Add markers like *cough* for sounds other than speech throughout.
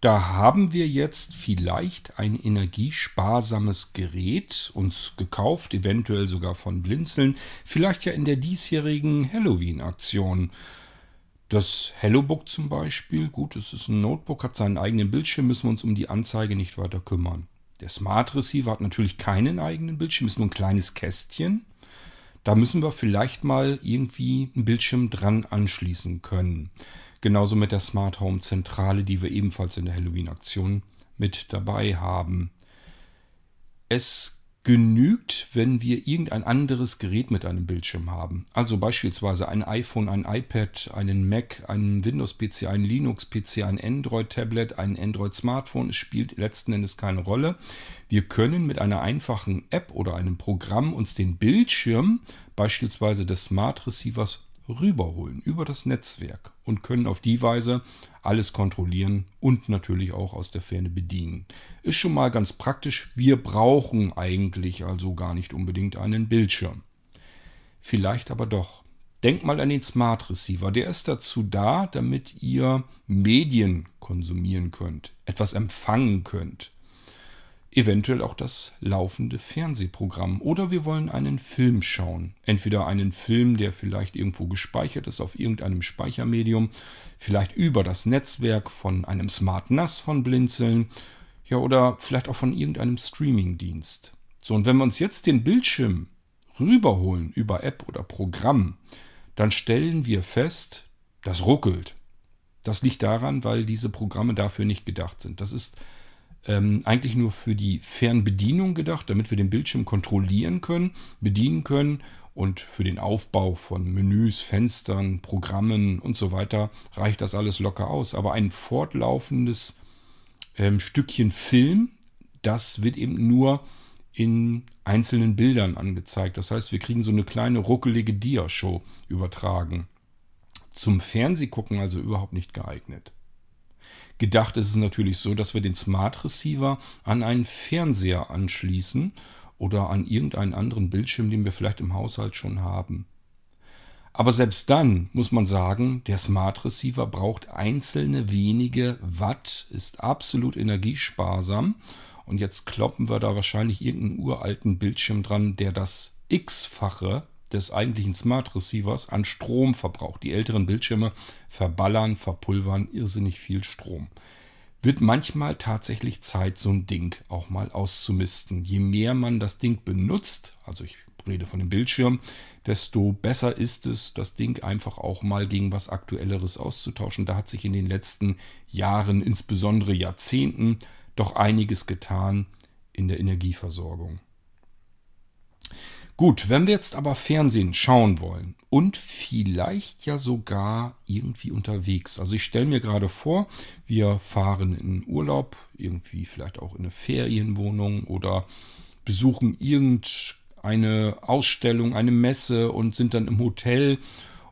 Da haben wir jetzt vielleicht ein energiesparsames Gerät uns gekauft, eventuell sogar von Blinzeln, vielleicht ja in der diesjährigen Halloween-Aktion. Das HelloBook zum Beispiel, gut, es ist ein Notebook, hat seinen eigenen Bildschirm, müssen wir uns um die Anzeige nicht weiter kümmern. Der Smart Receiver hat natürlich keinen eigenen Bildschirm, ist nur ein kleines Kästchen. Da müssen wir vielleicht mal irgendwie einen Bildschirm dran anschließen können. Genauso mit der Smart Home Zentrale, die wir ebenfalls in der Halloween-Aktion mit dabei haben. Es genügt, wenn wir irgendein anderes Gerät mit einem Bildschirm haben. Also beispielsweise ein iPhone, ein iPad, einen Mac, einen Windows-PC, einen Linux-PC, ein Android-Tablet, ein Android-Smartphone. Es spielt letzten Endes keine Rolle. Wir können mit einer einfachen App oder einem Programm uns den Bildschirm beispielsweise des Smart Receivers rüberholen über das Netzwerk und können auf die Weise alles kontrollieren und natürlich auch aus der Ferne bedienen. Ist schon mal ganz praktisch. Wir brauchen eigentlich also gar nicht unbedingt einen Bildschirm. Vielleicht aber doch. Denkt mal an den Smart Receiver. Der ist dazu da, damit ihr Medien konsumieren könnt, etwas empfangen könnt eventuell auch das laufende Fernsehprogramm. Oder wir wollen einen Film schauen. Entweder einen Film, der vielleicht irgendwo gespeichert ist auf irgendeinem Speichermedium, vielleicht über das Netzwerk von einem Smart NAS von Blinzeln, ja, oder vielleicht auch von irgendeinem Streamingdienst. So, und wenn wir uns jetzt den Bildschirm rüberholen über App oder Programm, dann stellen wir fest, das ruckelt. Das liegt daran, weil diese Programme dafür nicht gedacht sind. Das ist ähm, eigentlich nur für die Fernbedienung gedacht, damit wir den Bildschirm kontrollieren können, bedienen können und für den Aufbau von Menüs, Fenstern, Programmen und so weiter reicht das alles locker aus. Aber ein fortlaufendes ähm, Stückchen Film, das wird eben nur in einzelnen Bildern angezeigt. Das heißt, wir kriegen so eine kleine ruckelige Diashow übertragen. Zum Fernsehgucken also überhaupt nicht geeignet. Gedacht ist es natürlich so, dass wir den Smart Receiver an einen Fernseher anschließen oder an irgendeinen anderen Bildschirm, den wir vielleicht im Haushalt schon haben. Aber selbst dann muss man sagen, der Smart Receiver braucht einzelne wenige Watt, ist absolut energiesparsam. Und jetzt kloppen wir da wahrscheinlich irgendeinen uralten Bildschirm dran, der das x-fache des eigentlichen Smart Receivers an Strom verbraucht. Die älteren Bildschirme verballern, verpulvern irrsinnig viel Strom. Wird manchmal tatsächlich Zeit, so ein Ding auch mal auszumisten. Je mehr man das Ding benutzt, also ich rede von dem Bildschirm, desto besser ist es, das Ding einfach auch mal gegen was Aktuelleres auszutauschen. Da hat sich in den letzten Jahren, insbesondere Jahrzehnten, doch einiges getan in der Energieversorgung. Gut, wenn wir jetzt aber Fernsehen schauen wollen und vielleicht ja sogar irgendwie unterwegs. Also ich stelle mir gerade vor, wir fahren in Urlaub, irgendwie vielleicht auch in eine Ferienwohnung oder besuchen irgendeine Ausstellung, eine Messe und sind dann im Hotel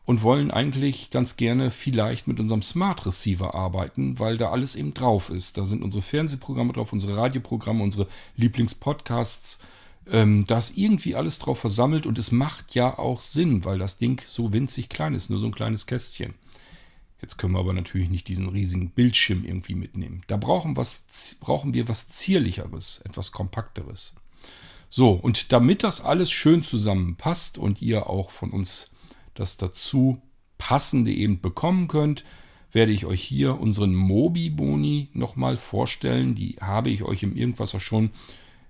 und wollen eigentlich ganz gerne vielleicht mit unserem Smart Receiver arbeiten, weil da alles eben drauf ist. Da sind unsere Fernsehprogramme drauf, unsere Radioprogramme, unsere Lieblingspodcasts ähm, da ist irgendwie alles drauf versammelt und es macht ja auch Sinn, weil das Ding so winzig klein ist, nur so ein kleines Kästchen. Jetzt können wir aber natürlich nicht diesen riesigen Bildschirm irgendwie mitnehmen. Da brauchen, was, brauchen wir was Zierlicheres, etwas Kompakteres. So, und damit das alles schön zusammenpasst und ihr auch von uns das dazu passende eben bekommen könnt, werde ich euch hier unseren Mobi-Boni nochmal vorstellen. Die habe ich euch im Irgendwasser schon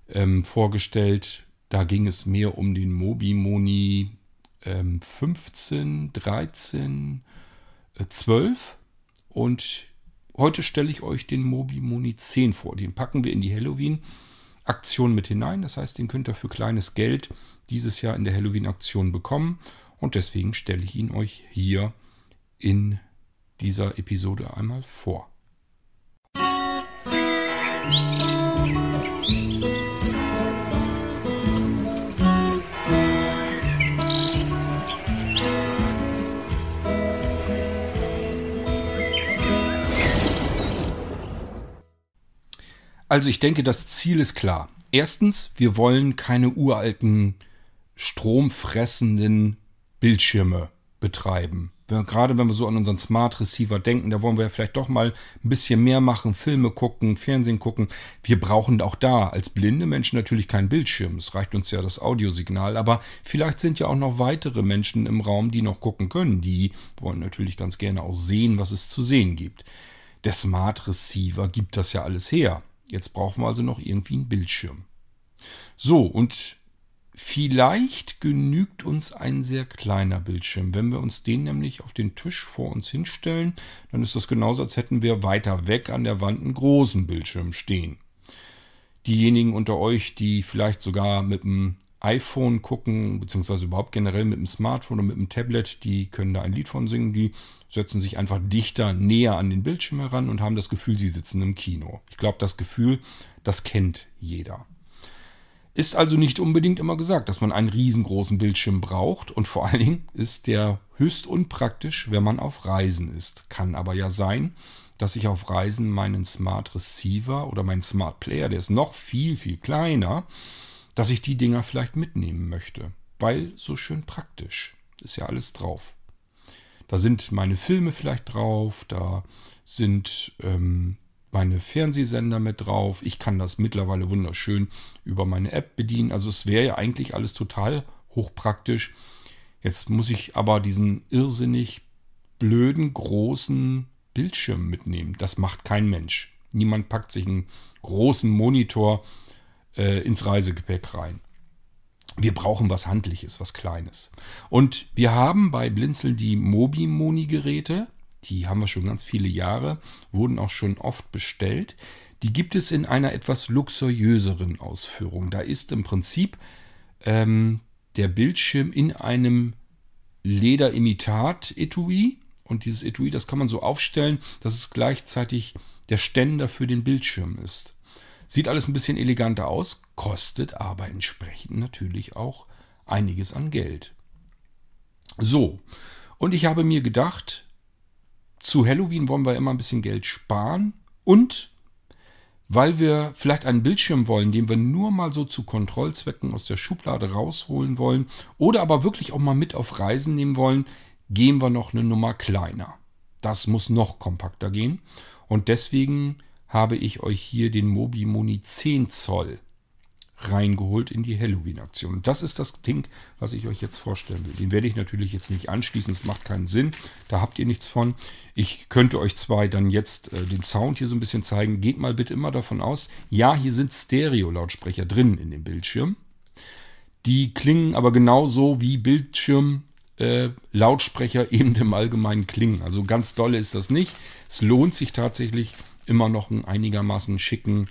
ähm, vorgestellt. Da ging es mehr um den Mobi-Moni ähm, 15, 13, äh, 12. Und heute stelle ich euch den Mobi-Moni 10 vor. Den packen wir in die Halloween-Aktion mit hinein. Das heißt, den könnt ihr für kleines Geld dieses Jahr in der Halloween-Aktion bekommen. Und deswegen stelle ich ihn euch hier in dieser Episode einmal vor. Musik Also ich denke, das Ziel ist klar. Erstens, wir wollen keine uralten, stromfressenden Bildschirme betreiben. Wenn, gerade wenn wir so an unseren Smart Receiver denken, da wollen wir ja vielleicht doch mal ein bisschen mehr machen, Filme gucken, Fernsehen gucken. Wir brauchen auch da als blinde Menschen natürlich keinen Bildschirm. Es reicht uns ja das Audiosignal. Aber vielleicht sind ja auch noch weitere Menschen im Raum, die noch gucken können. Die wollen natürlich ganz gerne auch sehen, was es zu sehen gibt. Der Smart Receiver gibt das ja alles her. Jetzt brauchen wir also noch irgendwie einen Bildschirm. So, und vielleicht genügt uns ein sehr kleiner Bildschirm. Wenn wir uns den nämlich auf den Tisch vor uns hinstellen, dann ist das genauso, als hätten wir weiter weg an der Wand einen großen Bildschirm stehen. Diejenigen unter euch, die vielleicht sogar mit dem iPhone gucken, beziehungsweise überhaupt generell mit dem Smartphone oder mit dem Tablet, die können da ein Lied von singen, die setzen sich einfach dichter näher an den Bildschirm heran und haben das Gefühl, sie sitzen im Kino. Ich glaube, das Gefühl, das kennt jeder. Ist also nicht unbedingt immer gesagt, dass man einen riesengroßen Bildschirm braucht und vor allen Dingen ist der höchst unpraktisch, wenn man auf Reisen ist. Kann aber ja sein, dass ich auf Reisen meinen Smart Receiver oder meinen Smart Player, der ist noch viel, viel kleiner, dass ich die Dinger vielleicht mitnehmen möchte. Weil so schön praktisch. Ist ja alles drauf. Da sind meine Filme vielleicht drauf, da sind ähm, meine Fernsehsender mit drauf. Ich kann das mittlerweile wunderschön über meine App bedienen. Also es wäre ja eigentlich alles total hochpraktisch. Jetzt muss ich aber diesen irrsinnig blöden großen Bildschirm mitnehmen. Das macht kein Mensch. Niemand packt sich einen großen Monitor äh, ins Reisegepäck rein. Wir brauchen was Handliches, was Kleines. Und wir haben bei Blinzeln die Mobi-Moni-Geräte. Die haben wir schon ganz viele Jahre, wurden auch schon oft bestellt. Die gibt es in einer etwas luxuriöseren Ausführung. Da ist im Prinzip ähm, der Bildschirm in einem Lederimitat-Etui. Und dieses Etui, das kann man so aufstellen, dass es gleichzeitig der Ständer für den Bildschirm ist. Sieht alles ein bisschen eleganter aus, kostet aber entsprechend natürlich auch einiges an Geld. So, und ich habe mir gedacht, zu Halloween wollen wir immer ein bisschen Geld sparen und weil wir vielleicht einen Bildschirm wollen, den wir nur mal so zu Kontrollzwecken aus der Schublade rausholen wollen oder aber wirklich auch mal mit auf Reisen nehmen wollen, gehen wir noch eine Nummer kleiner. Das muss noch kompakter gehen und deswegen habe ich euch hier den Mobi Moni 10 Zoll reingeholt in die Halloween-Aktion. Das ist das Ding, was ich euch jetzt vorstellen will. Den werde ich natürlich jetzt nicht anschließen, das macht keinen Sinn. Da habt ihr nichts von. Ich könnte euch zwar dann jetzt äh, den Sound hier so ein bisschen zeigen. Geht mal bitte immer davon aus, ja, hier sind Stereo-Lautsprecher drin in dem Bildschirm. Die klingen aber genauso wie Bildschirm äh, Lautsprecher *laughs* eben im Allgemeinen klingen. Also ganz dolle ist das nicht. Es lohnt sich tatsächlich immer noch einen einigermaßen schicken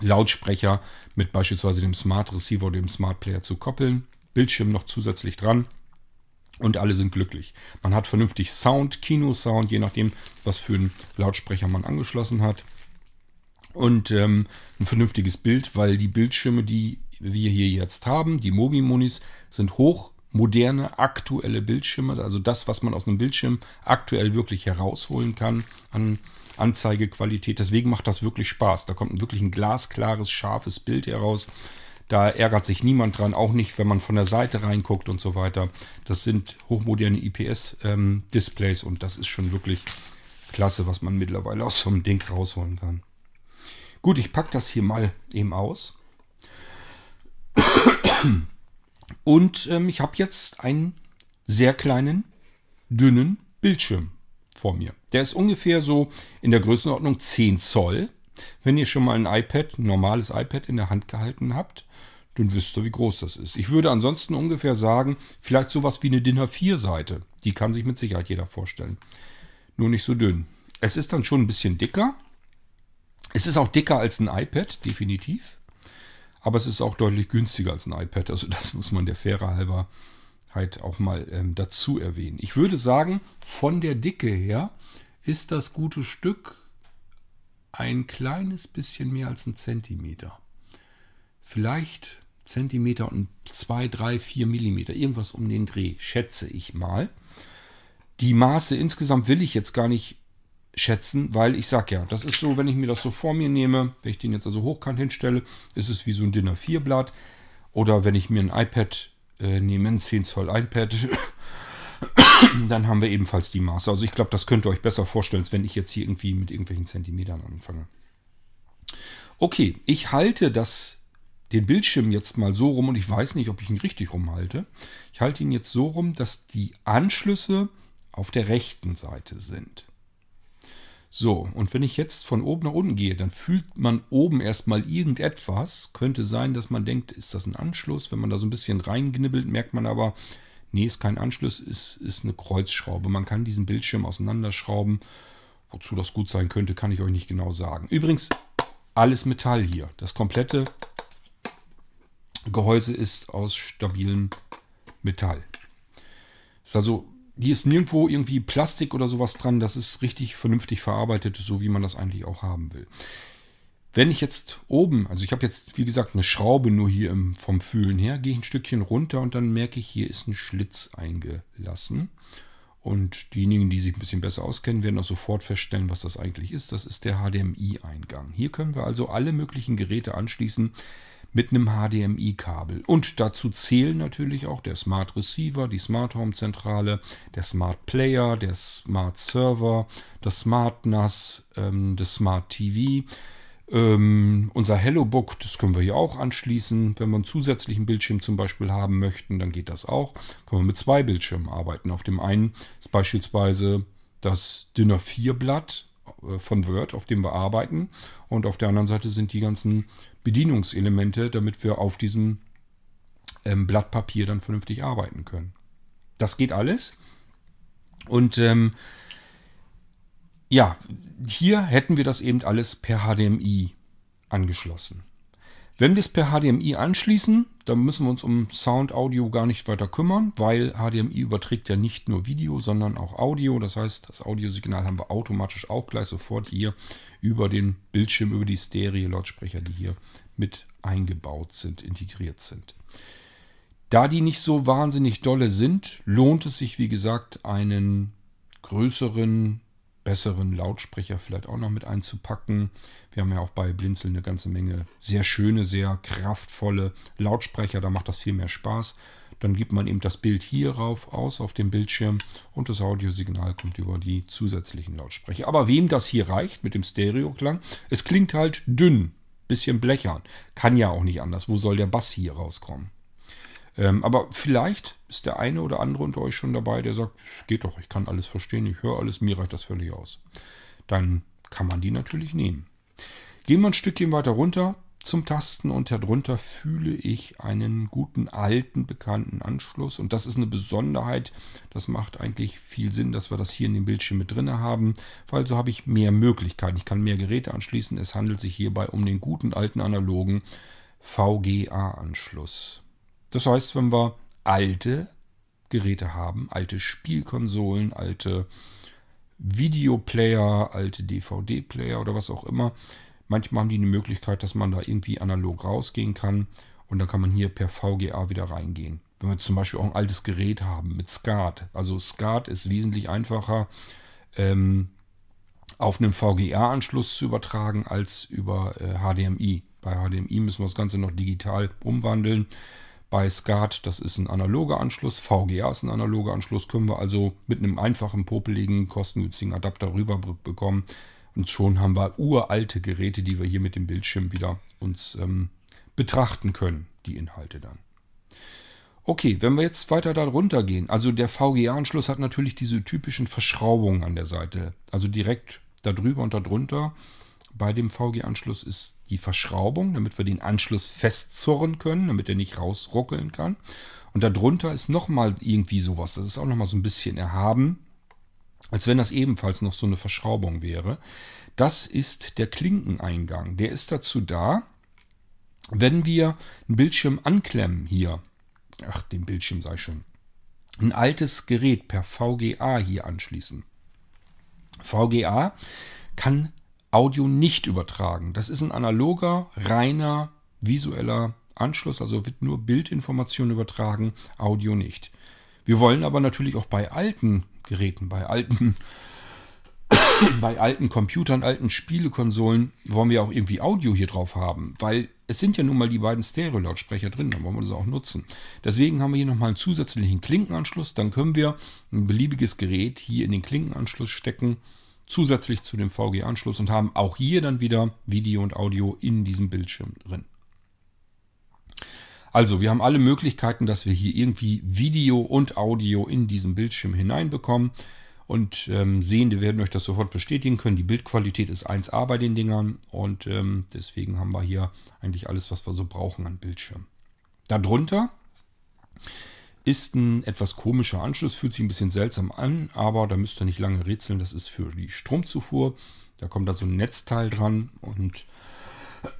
Lautsprecher mit beispielsweise dem Smart Receiver oder dem Smart Player zu koppeln. Bildschirm noch zusätzlich dran und alle sind glücklich. Man hat vernünftig Sound, Kinosound, je nachdem, was für einen Lautsprecher man angeschlossen hat. Und ähm, ein vernünftiges Bild, weil die Bildschirme, die wir hier jetzt haben, die Mobi-Monis, sind hochmoderne, aktuelle Bildschirme. Also das, was man aus einem Bildschirm aktuell wirklich herausholen kann an Anzeigequalität. Deswegen macht das wirklich Spaß. Da kommt wirklich ein glasklares, scharfes Bild heraus. Da ärgert sich niemand dran, auch nicht, wenn man von der Seite reinguckt und so weiter. Das sind hochmoderne IPS-Displays ähm, und das ist schon wirklich klasse, was man mittlerweile aus so einem Ding rausholen kann. Gut, ich packe das hier mal eben aus. Und ähm, ich habe jetzt einen sehr kleinen, dünnen Bildschirm vor mir. Der ist ungefähr so in der Größenordnung 10 Zoll. Wenn ihr schon mal ein iPad, ein normales iPad in der Hand gehalten habt, dann wisst ihr, wie groß das ist. Ich würde ansonsten ungefähr sagen, vielleicht sowas wie eine DIN A4-Seite. Die kann sich mit Sicherheit jeder vorstellen. Nur nicht so dünn. Es ist dann schon ein bisschen dicker. Es ist auch dicker als ein iPad, definitiv. Aber es ist auch deutlich günstiger als ein iPad. Also das muss man der Fähre halber halt auch mal ähm, dazu erwähnen. Ich würde sagen, von der Dicke her ist das gute Stück ein kleines bisschen mehr als ein Zentimeter. Vielleicht Zentimeter und zwei, drei, vier Millimeter, irgendwas um den Dreh, schätze ich mal. Die Maße insgesamt will ich jetzt gar nicht schätzen, weil ich sage ja, das ist so, wenn ich mir das so vor mir nehme, wenn ich den jetzt also hochkant hinstelle, ist es wie so ein Dinner 4 Blatt. Oder wenn ich mir ein iPad äh, nehme, ein 10 Zoll iPad *coughs* dann haben wir ebenfalls die Maße. Also ich glaube, das könnt ihr euch besser vorstellen, als wenn ich jetzt hier irgendwie mit irgendwelchen Zentimetern anfange. Okay, ich halte das, den Bildschirm jetzt mal so rum und ich weiß nicht, ob ich ihn richtig rumhalte. Ich halte ihn jetzt so rum, dass die Anschlüsse auf der rechten Seite sind. So, und wenn ich jetzt von oben nach unten gehe, dann fühlt man oben erstmal irgendetwas. Könnte sein, dass man denkt, ist das ein Anschluss? Wenn man da so ein bisschen reingnibbelt, merkt man aber, nee, ist kein Anschluss, ist, ist eine Kreuzschraube. Man kann diesen Bildschirm auseinanderschrauben. Wozu das gut sein könnte, kann ich euch nicht genau sagen. Übrigens, alles Metall hier. Das komplette Gehäuse ist aus stabilem Metall. Ist also hier ist nirgendwo irgendwie Plastik oder sowas dran. Das ist richtig vernünftig verarbeitet, so wie man das eigentlich auch haben will. Wenn ich jetzt oben, also ich habe jetzt wie gesagt eine Schraube nur hier im, vom Fühlen her, gehe ich ein Stückchen runter und dann merke ich, hier ist ein Schlitz eingelassen. Und diejenigen, die sich ein bisschen besser auskennen, werden auch sofort feststellen, was das eigentlich ist. Das ist der HDMI-Eingang. Hier können wir also alle möglichen Geräte anschließen, mit einem HDMI-Kabel. Und dazu zählen natürlich auch der Smart Receiver, die Smart Home Zentrale, der Smart Player, der Smart Server, das Smart NAS, ähm, das Smart TV. Ähm, unser HelloBook, das können wir hier auch anschließen. Wenn wir einen zusätzlichen Bildschirm zum Beispiel haben möchten, dann geht das auch. Können wir mit zwei Bildschirmen arbeiten. Auf dem einen ist beispielsweise das DIN A4-Blatt äh, von Word, auf dem wir arbeiten. Und auf der anderen Seite sind die ganzen Bedienungselemente, damit wir auf diesem ähm, Blatt Papier dann vernünftig arbeiten können. Das geht alles. Und ähm, ja, hier hätten wir das eben alles per HDMI angeschlossen. Wenn wir es per HDMI anschließen, dann müssen wir uns um Sound, Audio gar nicht weiter kümmern, weil HDMI überträgt ja nicht nur Video, sondern auch Audio. Das heißt, das Audiosignal haben wir automatisch auch gleich sofort hier über den Bildschirm, über die Stereo-Lautsprecher, die hier mit eingebaut sind, integriert sind. Da die nicht so wahnsinnig dolle sind, lohnt es sich, wie gesagt, einen größeren besseren Lautsprecher vielleicht auch noch mit einzupacken. Wir haben ja auch bei Blinzeln eine ganze Menge sehr schöne, sehr kraftvolle Lautsprecher. Da macht das viel mehr Spaß. Dann gibt man eben das Bild hier rauf aus auf dem Bildschirm und das Audiosignal kommt über die zusätzlichen Lautsprecher. Aber wem das hier reicht mit dem Stereoklang, es klingt halt dünn, bisschen blechern. Kann ja auch nicht anders. Wo soll der Bass hier rauskommen? Ähm, aber vielleicht ist der eine oder andere unter euch schon dabei, der sagt, geht doch, ich kann alles verstehen, ich höre alles, mir reicht das völlig aus. Dann kann man die natürlich nehmen. Gehen wir ein Stückchen weiter runter zum Tasten und darunter fühle ich einen guten alten bekannten Anschluss und das ist eine Besonderheit. Das macht eigentlich viel Sinn, dass wir das hier in dem Bildschirm mit drin haben, weil so habe ich mehr Möglichkeiten. Ich kann mehr Geräte anschließen. Es handelt sich hierbei um den guten alten analogen VGA-Anschluss. Das heißt, wenn wir alte Geräte haben, alte Spielkonsolen, alte Videoplayer, alte DVD-Player oder was auch immer, manchmal haben die eine Möglichkeit, dass man da irgendwie analog rausgehen kann und dann kann man hier per VGA wieder reingehen. Wenn wir zum Beispiel auch ein altes Gerät haben mit SCART, also SCART ist wesentlich einfacher ähm, auf einen VGA-Anschluss zu übertragen als über äh, HDMI. Bei HDMI müssen wir das Ganze noch digital umwandeln. Bei SCART, das ist ein analoger Anschluss, VGA ist ein analoger Anschluss, können wir also mit einem einfachen, popeligen, kostengünstigen Adapter rüber bekommen. Und schon haben wir uralte Geräte, die wir hier mit dem Bildschirm wieder uns ähm, betrachten können, die Inhalte dann. Okay, wenn wir jetzt weiter da runter gehen, also der VGA-Anschluss hat natürlich diese typischen Verschraubungen an der Seite. Also direkt darüber und darunter bei dem VG-Anschluss ist die Verschraubung, damit wir den Anschluss festzurren können, damit er nicht rausruckeln kann. Und darunter ist nochmal irgendwie sowas. Das ist auch nochmal so ein bisschen erhaben, als wenn das ebenfalls noch so eine Verschraubung wäre. Das ist der Klinkeneingang. Der ist dazu da, wenn wir einen Bildschirm anklemmen hier. Ach, den Bildschirm sei schon. Ein altes Gerät per VGA hier anschließen. VGA kann Audio nicht übertragen. Das ist ein analoger, reiner, visueller Anschluss, also wird nur Bildinformation übertragen, Audio nicht. Wir wollen aber natürlich auch bei alten Geräten, bei alten *coughs* bei alten Computern, alten Spielekonsolen wollen wir auch irgendwie Audio hier drauf haben, weil es sind ja nun mal die beiden Stereo-Lautsprecher drin, dann wollen wir das auch nutzen. Deswegen haben wir hier nochmal einen zusätzlichen Klinkenanschluss, dann können wir ein beliebiges Gerät hier in den Klinkenanschluss stecken, zusätzlich zu dem VG-Anschluss und haben auch hier dann wieder Video und Audio in diesem Bildschirm drin. Also, wir haben alle Möglichkeiten, dass wir hier irgendwie Video und Audio in diesen Bildschirm hineinbekommen. Und ähm, Sehende werden euch das sofort bestätigen können. Die Bildqualität ist 1A bei den Dingern und ähm, deswegen haben wir hier eigentlich alles, was wir so brauchen an Bildschirm. Darunter ist ein etwas komischer Anschluss, fühlt sich ein bisschen seltsam an, aber da müsst ihr nicht lange rätseln. Das ist für die Stromzufuhr. Da kommt da so ein Netzteil dran und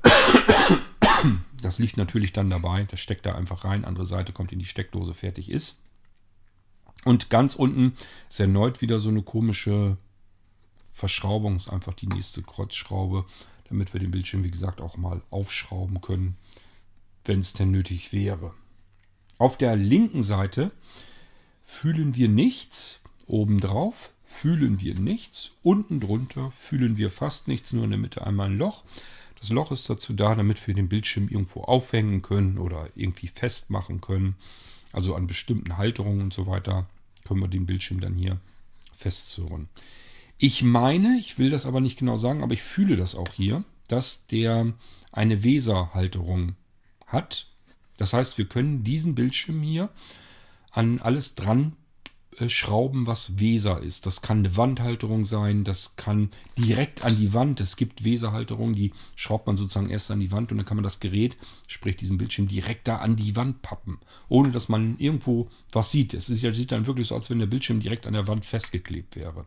*coughs* das liegt natürlich dann dabei. Das steckt da einfach rein. Andere Seite kommt in die Steckdose, fertig ist. Und ganz unten ist erneut wieder so eine komische Verschraubung. Ist einfach die nächste Kreuzschraube, damit wir den Bildschirm, wie gesagt, auch mal aufschrauben können, wenn es denn nötig wäre. Auf der linken Seite fühlen wir nichts. Obendrauf fühlen wir nichts. Unten drunter fühlen wir fast nichts, nur in der Mitte einmal ein Loch. Das Loch ist dazu da, damit wir den Bildschirm irgendwo aufhängen können oder irgendwie festmachen können. Also an bestimmten Halterungen und so weiter können wir den Bildschirm dann hier festzurren. Ich meine, ich will das aber nicht genau sagen, aber ich fühle das auch hier, dass der eine Weser-Halterung hat. Das heißt, wir können diesen Bildschirm hier an alles dran äh, schrauben, was Weser ist. Das kann eine Wandhalterung sein, das kann direkt an die Wand. Es gibt Weserhalterungen, die schraubt man sozusagen erst an die Wand und dann kann man das Gerät, sprich diesen Bildschirm, direkt da an die Wand pappen, ohne dass man irgendwo was sieht. Es ist, sieht dann wirklich so aus, wenn der Bildschirm direkt an der Wand festgeklebt wäre.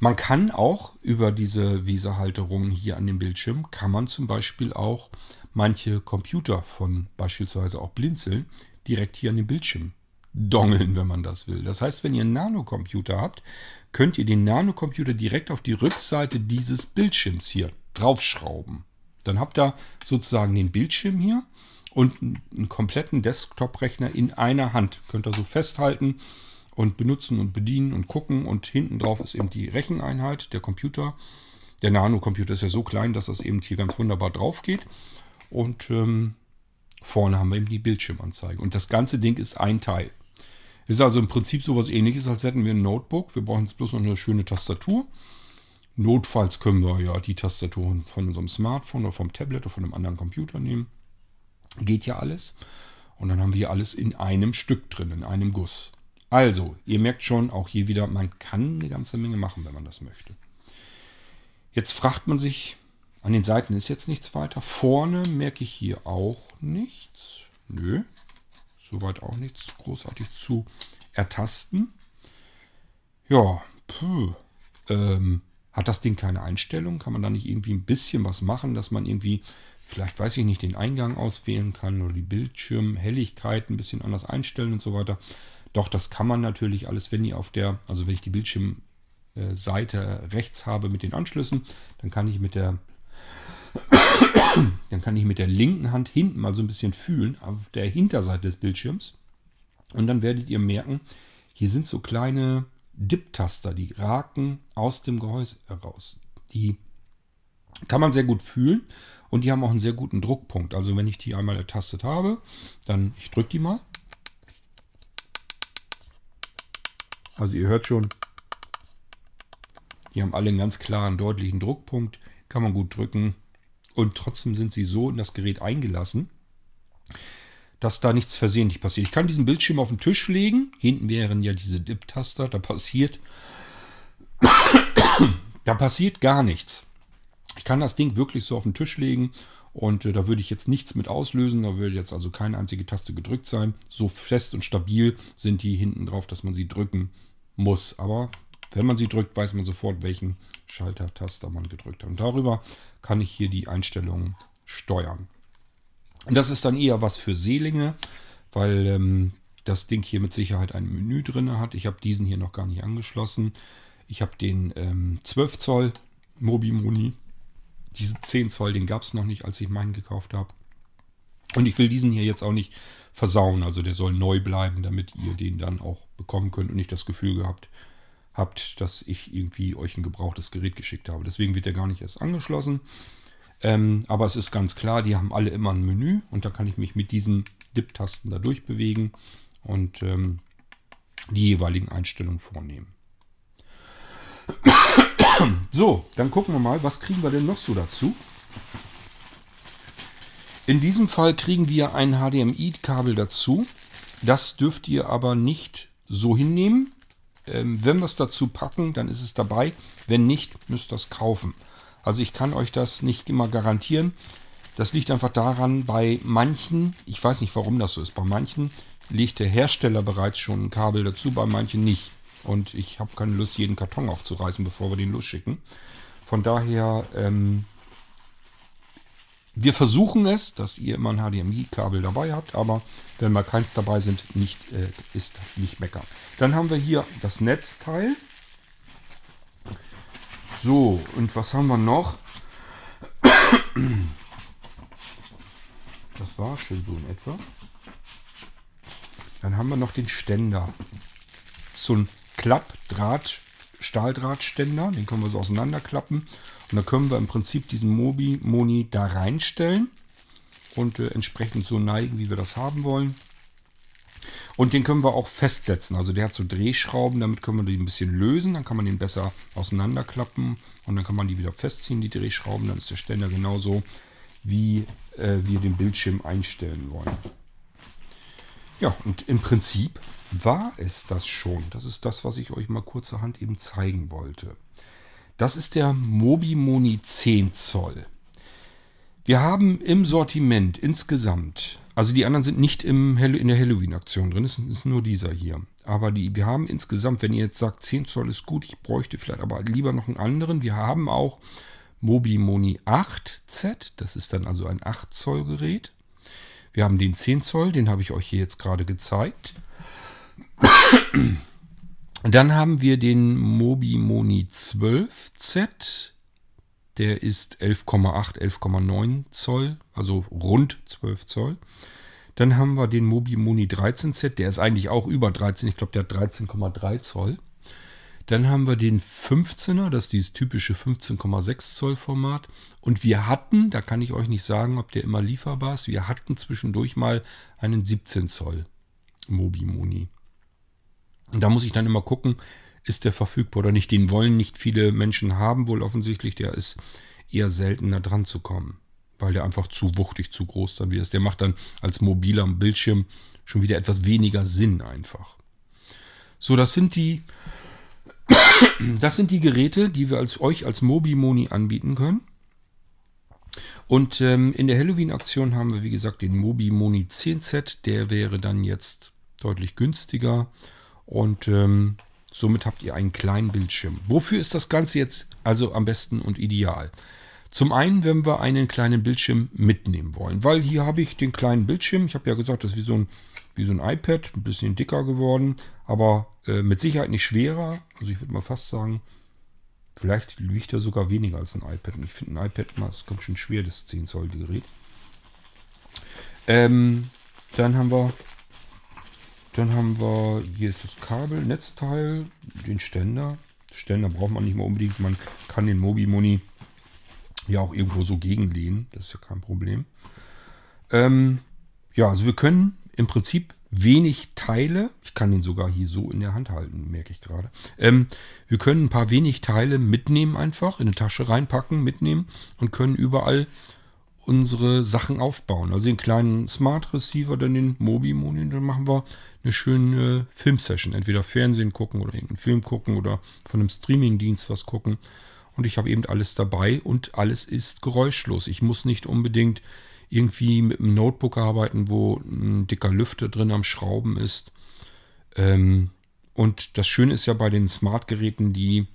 Man kann auch über diese Weserhalterungen hier an dem Bildschirm, kann man zum Beispiel auch manche Computer von beispielsweise auch Blinzeln direkt hier an den Bildschirm dongeln, wenn man das will. Das heißt, wenn ihr einen Nanocomputer habt, könnt ihr den Nanocomputer direkt auf die Rückseite dieses Bildschirms hier draufschrauben. Dann habt ihr sozusagen den Bildschirm hier und einen kompletten Desktop-Rechner in einer Hand. Könnt ihr so festhalten und benutzen und bedienen und gucken. Und hinten drauf ist eben die Recheneinheit, der Computer. Der Nanocomputer ist ja so klein, dass das eben hier ganz wunderbar drauf geht. Und ähm, vorne haben wir eben die Bildschirmanzeige. Und das ganze Ding ist ein Teil. Ist also im Prinzip sowas ähnliches, als hätten wir ein Notebook. Wir brauchen jetzt bloß noch eine schöne Tastatur. Notfalls können wir ja die Tastatur von unserem Smartphone oder vom Tablet oder von einem anderen Computer nehmen. Geht ja alles. Und dann haben wir alles in einem Stück drin, in einem Guss. Also, ihr merkt schon, auch hier wieder, man kann eine ganze Menge machen, wenn man das möchte. Jetzt fragt man sich, an den Seiten ist jetzt nichts weiter. Vorne merke ich hier auch nichts. Nö soweit auch nichts großartig zu ertasten. Ja, puh. Ähm, hat das Ding keine Einstellung? Kann man da nicht irgendwie ein bisschen was machen, dass man irgendwie, vielleicht weiß ich nicht, den Eingang auswählen kann oder die Bildschirmhelligkeit ein bisschen anders einstellen und so weiter? Doch, das kann man natürlich alles, wenn ihr auf der, also wenn ich die Bildschirmseite rechts habe mit den Anschlüssen, dann kann ich mit der dann kann ich mit der linken Hand hinten mal so ein bisschen fühlen, auf der Hinterseite des Bildschirms. Und dann werdet ihr merken, hier sind so kleine Dip-Taster, die raken aus dem Gehäuse heraus. Die kann man sehr gut fühlen und die haben auch einen sehr guten Druckpunkt. Also wenn ich die einmal ertastet habe, dann ich drücke die mal. Also ihr hört schon, die haben alle einen ganz klaren, deutlichen Druckpunkt. Kann man gut drücken. Und trotzdem sind sie so in das Gerät eingelassen, dass da nichts versehentlich passiert. Ich kann diesen Bildschirm auf den Tisch legen. Hinten wären ja diese Dip-Taster. Da passiert, *coughs* da passiert gar nichts. Ich kann das Ding wirklich so auf den Tisch legen und äh, da würde ich jetzt nichts mit auslösen. Da würde jetzt also keine einzige Taste gedrückt sein. So fest und stabil sind die hinten drauf, dass man sie drücken muss. Aber wenn man sie drückt, weiß man sofort, welchen Schalter-Taster man gedrückt hat. Und darüber kann ich hier die Einstellungen steuern. Und das ist dann eher was für Seelinge, weil ähm, das Ding hier mit Sicherheit ein Menü drin hat. Ich habe diesen hier noch gar nicht angeschlossen. Ich habe den ähm, 12 Zoll Mobimoni. Diesen 10 Zoll, den gab es noch nicht, als ich meinen gekauft habe. Und ich will diesen hier jetzt auch nicht versauen. Also der soll neu bleiben, damit ihr den dann auch bekommen könnt und nicht das Gefühl gehabt habt, dass ich irgendwie euch ein gebrauchtes Gerät geschickt habe. Deswegen wird der gar nicht erst angeschlossen. Ähm, aber es ist ganz klar, die haben alle immer ein Menü und da kann ich mich mit diesen Dip-Tasten da durchbewegen und ähm, die jeweiligen Einstellungen vornehmen. *coughs* So, dann gucken wir mal, was kriegen wir denn noch so dazu? In diesem Fall kriegen wir ein HDMI-Kabel dazu. Das dürft ihr aber nicht so hinnehmen. Ähm, wenn wir es dazu packen, dann ist es dabei. Wenn nicht, müsst ihr es kaufen. Also ich kann euch das nicht immer garantieren. Das liegt einfach daran, bei manchen, ich weiß nicht warum das so ist, bei manchen legt der Hersteller bereits schon ein Kabel dazu, bei manchen nicht. Und ich habe keine Lust, jeden Karton aufzureißen, bevor wir den losschicken. Von daher, ähm, wir versuchen es, dass ihr immer ein HDMI-Kabel dabei habt, aber wenn wir keins dabei sind, nicht, äh, ist nicht meckern. Dann haben wir hier das Netzteil. So, und was haben wir noch? Das war schon so in etwa. Dann haben wir noch den Ständer. So ein Klappdraht, Stahldrahtständer. Den können wir so auseinanderklappen. Und da können wir im Prinzip diesen Mobi-Moni da reinstellen und äh, entsprechend so neigen, wie wir das haben wollen. Und den können wir auch festsetzen. Also der hat so Drehschrauben, damit können wir die ein bisschen lösen. Dann kann man den besser auseinanderklappen und dann kann man die wieder festziehen, die Drehschrauben. Dann ist der Ständer genauso, wie äh, wir den Bildschirm einstellen wollen. Ja, und im Prinzip war es das schon. Das ist das, was ich euch mal kurzerhand eben zeigen wollte. Das ist der Mobimoni 10 Zoll. Wir haben im Sortiment insgesamt, also die anderen sind nicht im, in der Halloween-Aktion drin, es ist nur dieser hier. Aber die, wir haben insgesamt, wenn ihr jetzt sagt, 10 Zoll ist gut, ich bräuchte vielleicht aber lieber noch einen anderen. Wir haben auch Mobimoni 8Z, das ist dann also ein 8 Zoll Gerät. Wir haben den 10 Zoll, den habe ich euch hier jetzt gerade gezeigt. Dann haben wir den Mobimoni 12Z. Der ist 11,8, 11,9 Zoll, also rund 12 Zoll. Dann haben wir den Mobimoni 13Z, der ist eigentlich auch über 13, ich glaube, der hat 13,3 Zoll. Dann haben wir den 15er, das ist dieses typische 15,6 Zoll Format. Und wir hatten, da kann ich euch nicht sagen, ob der immer lieferbar ist, wir hatten zwischendurch mal einen 17 Zoll Mobimoni. Und da muss ich dann immer gucken, ist der verfügbar oder nicht. Den wollen nicht viele Menschen haben, wohl offensichtlich. Der ist eher seltener dran zu kommen, weil der einfach zu wuchtig, zu groß dann wieder ist. Der macht dann als mobiler Bildschirm schon wieder etwas weniger Sinn einfach. So, das sind die, *coughs* das sind die Geräte, die wir als, euch als Mobimoni anbieten können. Und ähm, in der Halloween-Aktion haben wir, wie gesagt, den Mobimoni 10Z. Der wäre dann jetzt deutlich günstiger. Und ähm, somit habt ihr einen kleinen Bildschirm. Wofür ist das Ganze jetzt also am besten und ideal? Zum einen, wenn wir einen kleinen Bildschirm mitnehmen wollen, weil hier habe ich den kleinen Bildschirm. Ich habe ja gesagt, das ist wie so ein, wie so ein iPad, ein bisschen dicker geworden, aber äh, mit Sicherheit nicht schwerer. Also ich würde mal fast sagen, vielleicht wiegt er sogar weniger als ein iPad. Und ich finde ein iPad mal, kommt schon schwer, das 10 Zoll Gerät. Ähm, dann haben wir dann haben wir, hier ist das Kabel, Netzteil, den Ständer. Ständer braucht man nicht mehr unbedingt. Man kann den Mobi-Moni ja auch irgendwo so gegenlehnen. Das ist ja kein Problem. Ähm, ja, also wir können im Prinzip wenig Teile, ich kann den sogar hier so in der Hand halten, merke ich gerade. Ähm, wir können ein paar wenig Teile mitnehmen einfach, in eine Tasche reinpacken, mitnehmen und können überall unsere Sachen aufbauen. Also den kleinen Smart Receiver, dann den Mobi-Moni, dann machen wir eine schöne Filmsession. Entweder Fernsehen gucken oder irgendeinen Film gucken oder von einem Streamingdienst was gucken. Und ich habe eben alles dabei und alles ist geräuschlos. Ich muss nicht unbedingt irgendwie mit einem Notebook arbeiten, wo ein dicker Lüfter drin am Schrauben ist. Ähm, und das Schöne ist ja bei den Smart-Geräten, die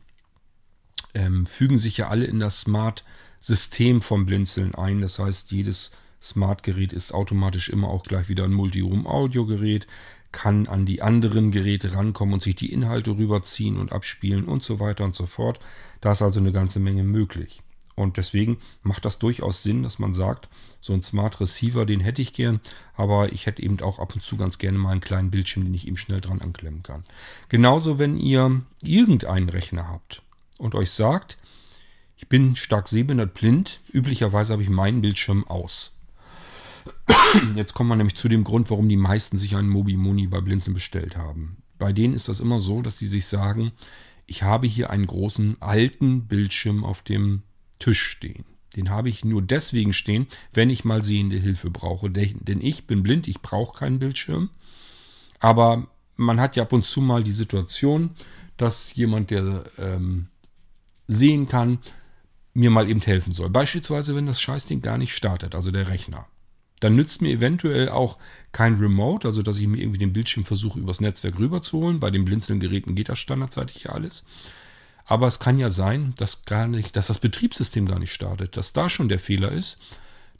ähm, fügen sich ja alle in das Smart-System vom Blinzeln ein. Das heißt, jedes Smart-Gerät ist automatisch immer auch gleich wieder ein Multi-Room-Audio-Gerät, kann an die anderen Geräte rankommen und sich die Inhalte rüberziehen und abspielen und so weiter und so fort. Da ist also eine ganze Menge möglich. Und deswegen macht das durchaus Sinn, dass man sagt, so ein Smart Receiver, den hätte ich gern, aber ich hätte eben auch ab und zu ganz gerne mal einen kleinen Bildschirm, den ich eben schnell dran anklemmen kann. Genauso, wenn ihr irgendeinen Rechner habt und euch sagt, ich bin stark sehbehindert blind, üblicherweise habe ich meinen Bildschirm aus. *coughs* Jetzt kommen wir nämlich zu dem Grund, warum die meisten sich einen Mobi Moni bei Blinzeln bestellt haben. Bei denen ist das immer so, dass sie sich sagen, ich habe hier einen großen alten Bildschirm auf dem Tisch stehen. Den habe ich nur deswegen stehen, wenn ich mal sehende Hilfe brauche. Denn ich bin blind, ich brauche keinen Bildschirm. Aber man hat ja ab und zu mal die Situation, dass jemand, der ähm, sehen kann, mir mal eben helfen soll. Beispielsweise, wenn das Scheißding gar nicht startet, also der Rechner. Dann nützt mir eventuell auch kein Remote, also dass ich mir irgendwie den Bildschirm versuche, übers Netzwerk rüberzuholen. Bei den Blinzeln-Geräten geht das standardseitig ja alles. Aber es kann ja sein, dass gar nicht, dass das Betriebssystem gar nicht startet, dass da schon der Fehler ist.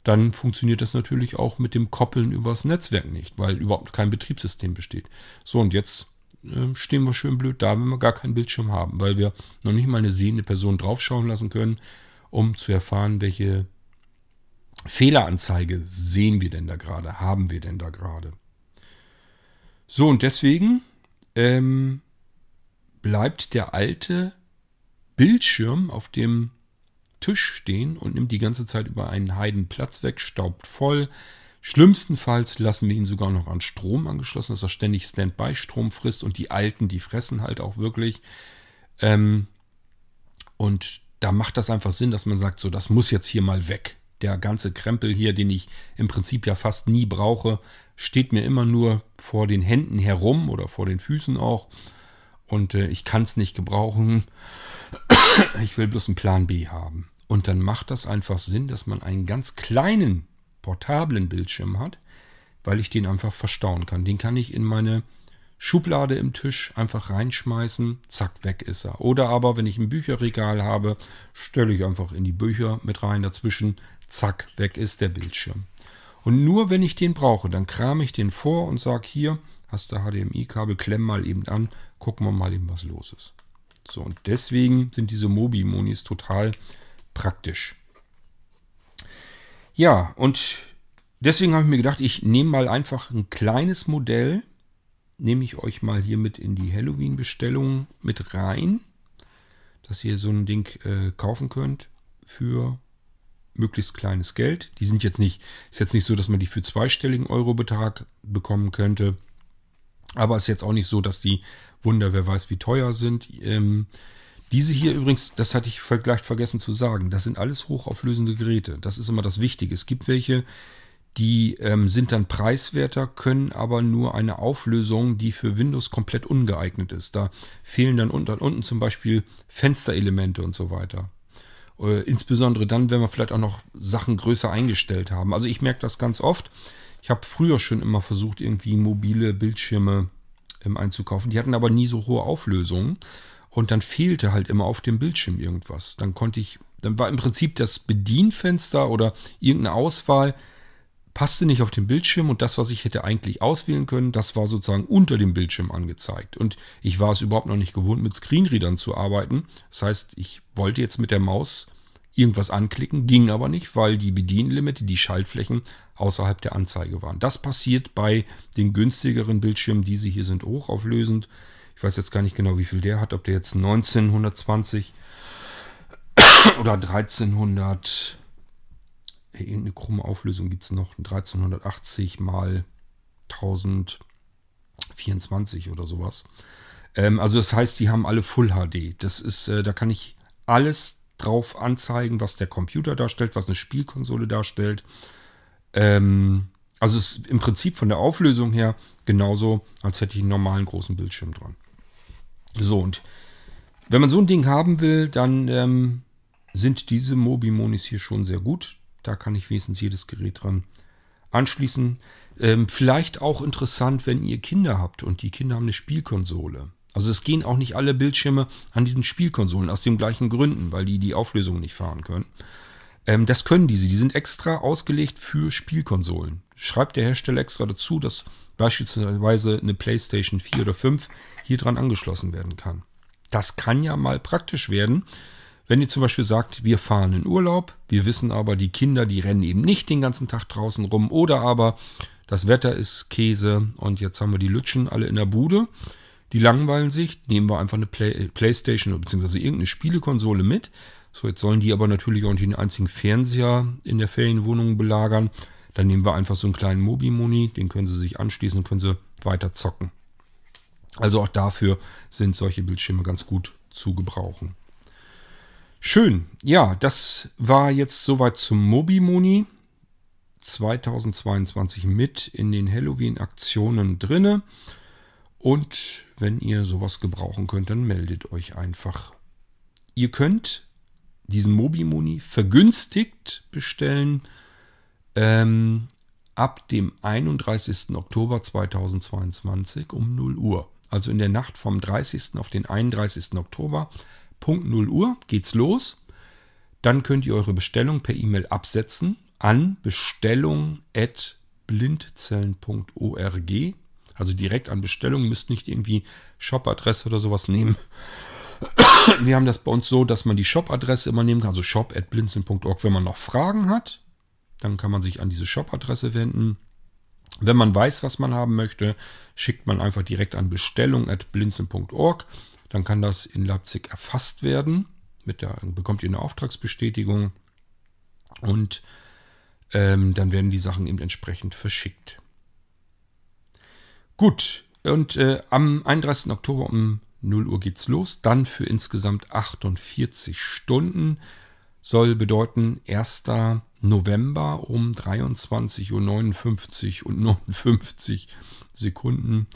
Dann funktioniert das natürlich auch mit dem Koppeln übers Netzwerk nicht, weil überhaupt kein Betriebssystem besteht. So, und jetzt äh, stehen wir schön blöd da, wenn wir gar keinen Bildschirm haben, weil wir noch nicht mal eine sehende Person draufschauen lassen können, um zu erfahren, welche Fehleranzeige sehen wir denn da gerade, haben wir denn da gerade. So, und deswegen ähm, bleibt der alte Bildschirm auf dem Tisch stehen und nimmt die ganze Zeit über einen Heiden Platz weg, staubt voll. Schlimmstenfalls lassen wir ihn sogar noch an Strom angeschlossen, dass er ständig Standby-Strom frisst und die Alten, die fressen halt auch wirklich. Ähm, und da macht das einfach Sinn, dass man sagt, so, das muss jetzt hier mal weg. Der ganze Krempel hier, den ich im Prinzip ja fast nie brauche, steht mir immer nur vor den Händen herum oder vor den Füßen auch. Und äh, ich kann es nicht gebrauchen. *clears throat* ich will bloß einen Plan B haben. Und dann macht das einfach Sinn, dass man einen ganz kleinen portablen Bildschirm hat, weil ich den einfach verstauen kann. Den kann ich in meine Schublade im Tisch einfach reinschmeißen, zack, weg ist er. Oder aber, wenn ich ein Bücherregal habe, stelle ich einfach in die Bücher mit rein dazwischen, zack, weg ist der Bildschirm. Und nur wenn ich den brauche, dann kram ich den vor und sage hier, hast du HDMI-Kabel, klemm mal eben an, gucken wir mal eben, was los ist. So, und deswegen sind diese Mobi-Monis total praktisch. Ja, und deswegen habe ich mir gedacht, ich nehme mal einfach ein kleines Modell, nehme ich euch mal hier mit in die Halloween-Bestellung mit rein, dass ihr so ein Ding äh, kaufen könnt für möglichst kleines Geld. Die sind jetzt nicht, ist jetzt nicht so, dass man die für zweistelligen Eurobetrag bekommen könnte. Aber es ist jetzt auch nicht so, dass die Wunder, wer weiß, wie teuer sind. Ähm, diese hier übrigens, das hatte ich vielleicht vergessen zu sagen, das sind alles hochauflösende Geräte. Das ist immer das Wichtige. Es gibt welche, die ähm, sind dann preiswerter, können aber nur eine Auflösung, die für Windows komplett ungeeignet ist. Da fehlen dann unten, unten zum Beispiel Fensterelemente und so weiter. Äh, insbesondere dann, wenn wir vielleicht auch noch Sachen größer eingestellt haben. Also ich merke das ganz oft. Ich habe früher schon immer versucht, irgendwie mobile Bildschirme ähm, einzukaufen. Die hatten aber nie so hohe Auflösungen. Und dann fehlte halt immer auf dem Bildschirm irgendwas. Dann konnte ich, dann war im Prinzip das Bedienfenster oder irgendeine Auswahl passte nicht auf den Bildschirm und das, was ich hätte eigentlich auswählen können, das war sozusagen unter dem Bildschirm angezeigt. Und ich war es überhaupt noch nicht gewohnt, mit Screenreadern zu arbeiten. Das heißt, ich wollte jetzt mit der Maus irgendwas anklicken, ging aber nicht, weil die Bedienlimite, die Schaltflächen außerhalb der Anzeige waren. Das passiert bei den günstigeren Bildschirmen. Diese hier sind hochauflösend. Ich weiß jetzt gar nicht genau, wie viel der hat, ob der jetzt 1920 oder 1300, irgendeine krumme Auflösung gibt es noch, 1380 mal 1024 oder sowas. Ähm, also das heißt, die haben alle Full HD. Das ist, äh, da kann ich alles drauf anzeigen, was der Computer darstellt, was eine Spielkonsole darstellt. Ähm, also es ist im Prinzip von der Auflösung her genauso, als hätte ich einen normalen großen Bildschirm dran. So, und wenn man so ein Ding haben will, dann ähm, sind diese Mobi-Monis hier schon sehr gut. Da kann ich wenigstens jedes Gerät dran anschließen. Ähm, vielleicht auch interessant, wenn ihr Kinder habt und die Kinder haben eine Spielkonsole. Also es gehen auch nicht alle Bildschirme an diesen Spielkonsolen aus den gleichen Gründen, weil die die Auflösung nicht fahren können. Ähm, das können diese. Die sind extra ausgelegt für Spielkonsolen. Schreibt der Hersteller extra dazu, dass beispielsweise eine PlayStation 4 oder 5 hier dran angeschlossen werden kann. Das kann ja mal praktisch werden, Wenn ihr zum Beispiel sagt, wir fahren in Urlaub, wir wissen aber, die Kinder, die rennen eben nicht den ganzen Tag draußen rum oder aber das Wetter ist Käse und jetzt haben wir die Lütschen alle in der Bude, die langweilen sich, nehmen wir einfach eine Play Playstation bzw. irgendeine Spielekonsole mit. So, jetzt sollen die aber natürlich auch nicht den einzigen Fernseher in der Ferienwohnung belagern. Dann nehmen wir einfach so einen kleinen Mobi-Moni, den können sie sich anschließen und können sie weiter zocken. Also auch dafür sind solche Bildschirme ganz gut zu gebrauchen. Schön. Ja, das war jetzt soweit zum Mobimoni 2022 mit in den Halloween-Aktionen drinne. Und wenn ihr sowas gebrauchen könnt, dann meldet euch einfach. Ihr könnt diesen Mobimoni vergünstigt bestellen ähm, ab dem 31. Oktober 2022 um 0 Uhr. Also in der Nacht vom 30. auf den 31. Oktober Punkt 0 Uhr geht's los. Dann könnt ihr eure Bestellung per E-Mail absetzen an bestellung.blindzellen.org. Also direkt an Bestellung, müsst nicht irgendwie Shop-Adresse oder sowas nehmen. *coughs* Wir haben das bei uns so, dass man die Shop-Adresse immer nehmen kann, also shop.blinzeln.org. Wenn man noch Fragen hat, dann kann man sich an diese Shop-Adresse wenden. Wenn man weiß, was man haben möchte, schickt man einfach direkt an bestellung.blinzeln.org. Dann kann das in Leipzig erfasst werden. Mit der, bekommt ihr eine Auftragsbestätigung und ähm, dann werden die Sachen eben entsprechend verschickt. Gut, und äh, am 31. Oktober um 0 Uhr geht's los. Dann für insgesamt 48 Stunden. Soll bedeuten 1. November um 23.59 Uhr und 59 Sekunden.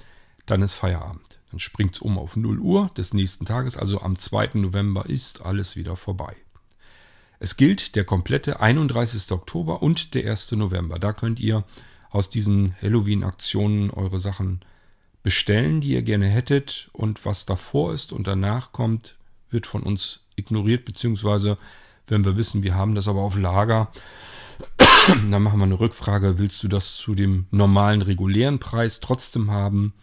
Dann ist Feierabend. Dann springt es um auf 0 Uhr des nächsten Tages, also am 2. November ist alles wieder vorbei. Es gilt der komplette 31. Oktober und der 1. November. Da könnt ihr aus diesen Halloween-Aktionen eure Sachen bestellen, die ihr gerne hättet. Und was davor ist und danach kommt, wird von uns ignoriert, beziehungsweise wenn wir wissen, wir haben das aber auf Lager, dann machen wir eine Rückfrage, willst du das zu dem normalen, regulären Preis trotzdem haben?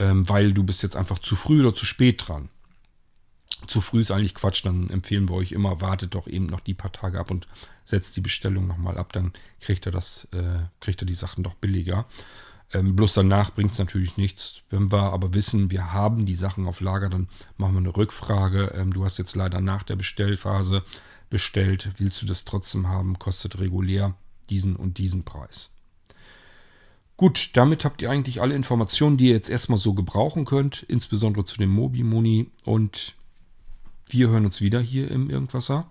Ähm, weil du bist jetzt einfach zu früh oder zu spät dran. Zu früh ist eigentlich Quatsch, dann empfehlen wir euch immer, wartet doch eben noch die paar Tage ab und setzt die Bestellung nochmal ab, dann kriegt er das, äh, kriegt er die Sachen doch billiger. Ähm, bloß danach bringt es natürlich nichts. Wenn wir aber wissen, wir haben die Sachen auf Lager, dann machen wir eine Rückfrage. Ähm, du hast jetzt leider nach der Bestellphase bestellt. Willst du das trotzdem haben? Kostet regulär diesen und diesen Preis. Gut, damit habt ihr eigentlich alle Informationen, die ihr jetzt erstmal so gebrauchen könnt, insbesondere zu dem Mobi-Moni. Und wir hören uns wieder hier im Irgendwasser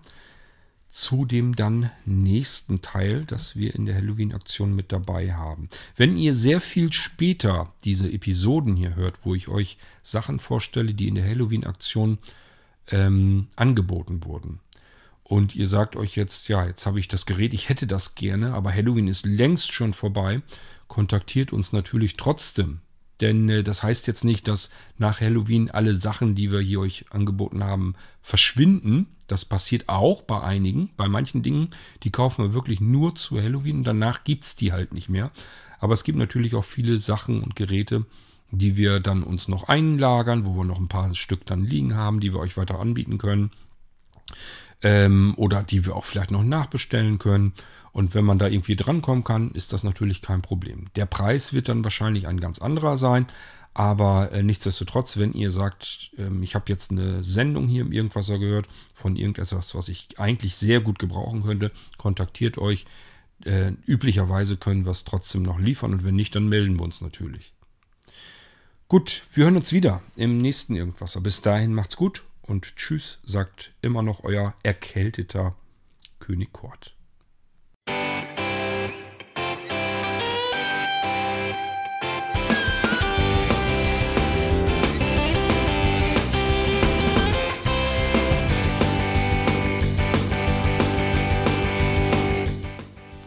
zu dem dann nächsten Teil, das wir in der Halloween-Aktion mit dabei haben. Wenn ihr sehr viel später diese Episoden hier hört, wo ich euch Sachen vorstelle, die in der Halloween-Aktion ähm, angeboten wurden, und ihr sagt euch jetzt, ja, jetzt habe ich das Gerät, ich hätte das gerne, aber Halloween ist längst schon vorbei kontaktiert uns natürlich trotzdem. Denn äh, das heißt jetzt nicht, dass nach Halloween alle Sachen, die wir hier euch angeboten haben, verschwinden. Das passiert auch bei einigen. Bei manchen Dingen, die kaufen wir wirklich nur zu Halloween und danach gibt es die halt nicht mehr. Aber es gibt natürlich auch viele Sachen und Geräte, die wir dann uns noch einlagern, wo wir noch ein paar Stück dann liegen haben, die wir euch weiter anbieten können. Ähm, oder die wir auch vielleicht noch nachbestellen können. Und wenn man da irgendwie drankommen kann, ist das natürlich kein Problem. Der Preis wird dann wahrscheinlich ein ganz anderer sein. Aber äh, nichtsdestotrotz, wenn ihr sagt, ähm, ich habe jetzt eine Sendung hier im Irgendwasser gehört von irgendetwas, was ich eigentlich sehr gut gebrauchen könnte, kontaktiert euch. Äh, üblicherweise können wir es trotzdem noch liefern und wenn nicht, dann melden wir uns natürlich. Gut, wir hören uns wieder im nächsten Irgendwasser. Bis dahin macht's gut und tschüss, sagt immer noch euer erkälteter König Kort.